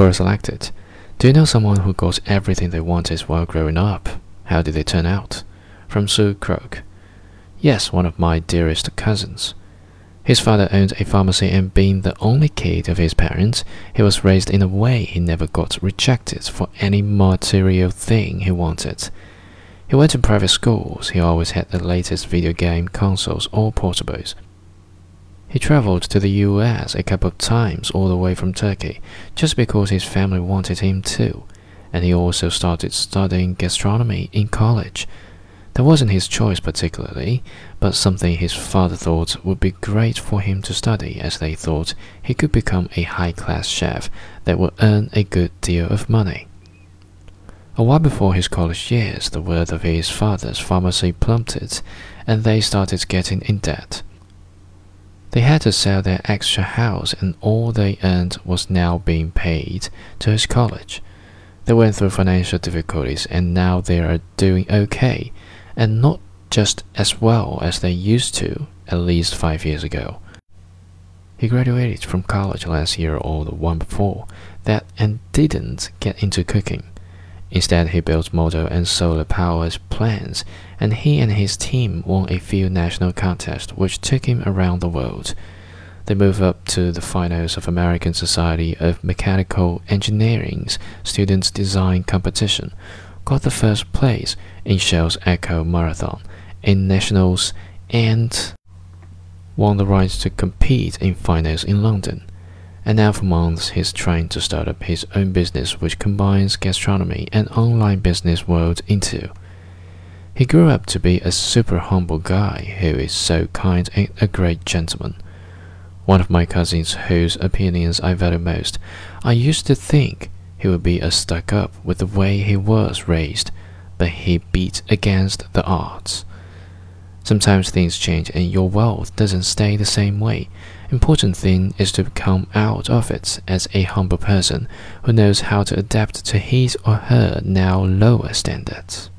Quora selected. Do you know someone who got everything they wanted while growing up? How did they turn out? From Sue Crook. Yes, one of my dearest cousins. His father owned a pharmacy, and being the only kid of his parents, he was raised in a way he never got rejected for any material thing he wanted. He went to private schools, he always had the latest video game consoles or portables. He traveled to the US a couple of times all the way from Turkey, just because his family wanted him to, and he also started studying gastronomy in college. That wasn't his choice particularly, but something his father thought would be great for him to study, as they thought he could become a high class chef that would earn a good deal of money. A while before his college years, the worth of his father's pharmacy plummeted, and they started getting in debt. They had to sell their extra house, and all they earned was now being paid to his college. They went through financial difficulties, and now they are doing okay, and not just as well as they used to at least five years ago. He graduated from college last year or the one before that and didn't get into cooking. Instead, he built motor and solar powered plants, and he and his team won a few national contests which took him around the world. They moved up to the finals of American Society of Mechanical Engineering's Students Design Competition, got the first place in Shell's Eco-marathon in nationals, and won the right to compete in finals in London and now for months he's trying to start up his own business which combines gastronomy and online business world into. He grew up to be a super humble guy who is so kind and a great gentleman. One of my cousins whose opinions I value most, I used to think he would be a stuck up with the way he was raised, but he beat against the odds. Sometimes things change and your wealth doesn't stay the same way. Important thing is to come out of it as a humble person who knows how to adapt to his or her now lower standards.